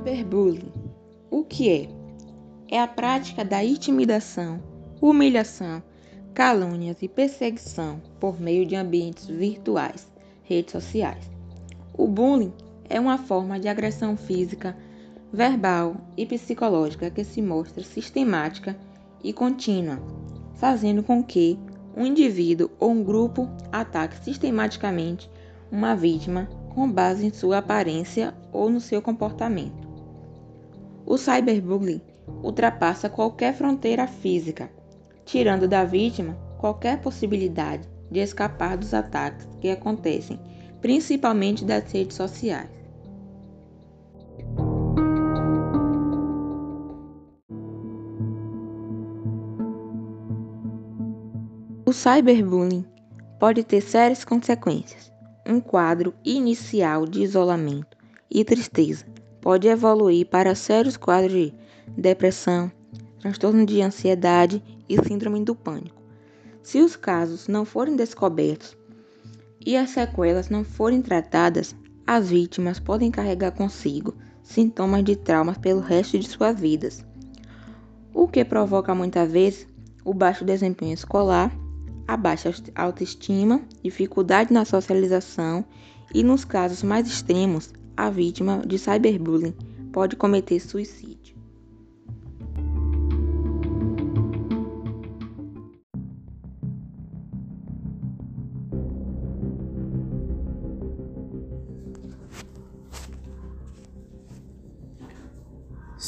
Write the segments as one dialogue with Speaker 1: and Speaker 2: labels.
Speaker 1: Cyberbullying. O que é? É a prática da intimidação, humilhação, calúnias e perseguição por meio de ambientes virtuais, redes sociais. O bullying é uma forma de agressão física, verbal e psicológica que se mostra sistemática e contínua, fazendo com que um indivíduo ou um grupo ataque sistematicamente uma vítima com base em sua aparência ou no seu comportamento. O cyberbullying ultrapassa qualquer fronteira física, tirando da vítima qualquer possibilidade de escapar dos ataques que acontecem, principalmente das redes sociais. O cyberbullying pode ter sérias consequências. Um quadro inicial de isolamento e tristeza pode evoluir para sérios quadros de depressão, transtorno de ansiedade e síndrome do pânico. Se os casos não forem descobertos e as sequelas não forem tratadas, as vítimas podem carregar consigo sintomas de traumas pelo resto de suas vidas, o que provoca muitas vezes o baixo desempenho escolar a baixa autoestima, dificuldade na socialização e, nos casos mais extremos, a vítima de cyberbullying pode cometer suicídio.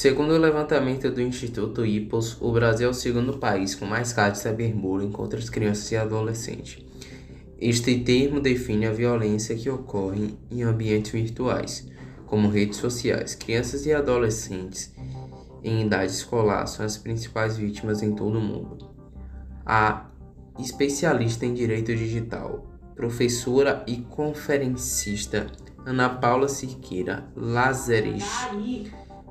Speaker 2: Segundo o levantamento do Instituto IPOS, o Brasil é o segundo país com mais casos de cyberbullying contra as crianças e adolescentes. Este termo define a violência que ocorre em ambientes virtuais, como redes sociais. Crianças e adolescentes em idade escolar são as principais vítimas em todo o mundo. A especialista em direito digital, professora e conferencista Ana Paula Cirqueira Lazarich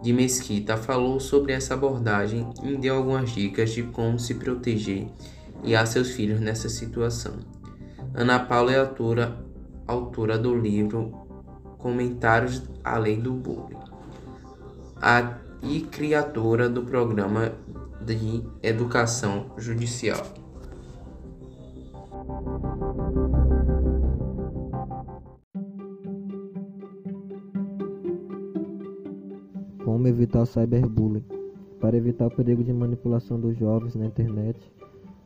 Speaker 2: de Mesquita falou sobre essa abordagem e deu algumas dicas de como se proteger e a seus filhos nessa situação. Ana Paula é autora, autora do livro Comentários à Lei do Bullying a, e criadora do programa de educação judicial.
Speaker 3: Como evitar o cyberbullying? Para evitar o perigo de manipulação dos jovens na internet,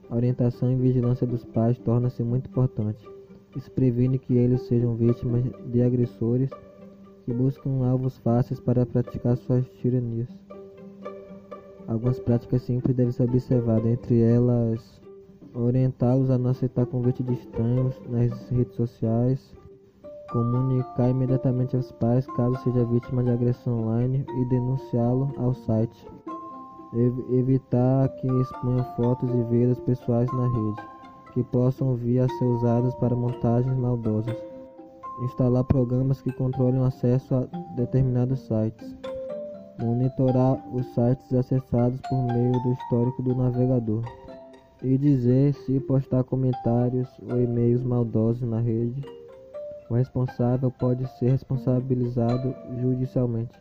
Speaker 3: a orientação e vigilância dos pais torna-se muito importante. Isso previne que eles sejam vítimas de agressores que buscam alvos fáceis para praticar suas tiranias. Algumas práticas simples devem ser observadas, entre elas orientá-los a não aceitar convite de estranhos nas redes sociais, comunicar imediatamente aos pais caso seja vítima de agressão online e denunciá-lo ao site. Evitar que exponha fotos e vídeos pessoais na rede, que possam vir a ser usados para montagens maldosas. Instalar programas que controlem o acesso a determinados sites. Monitorar os sites acessados por meio do histórico do navegador. E dizer se postar comentários ou e-mails maldosos na rede o responsável pode ser responsabilizado judicialmente.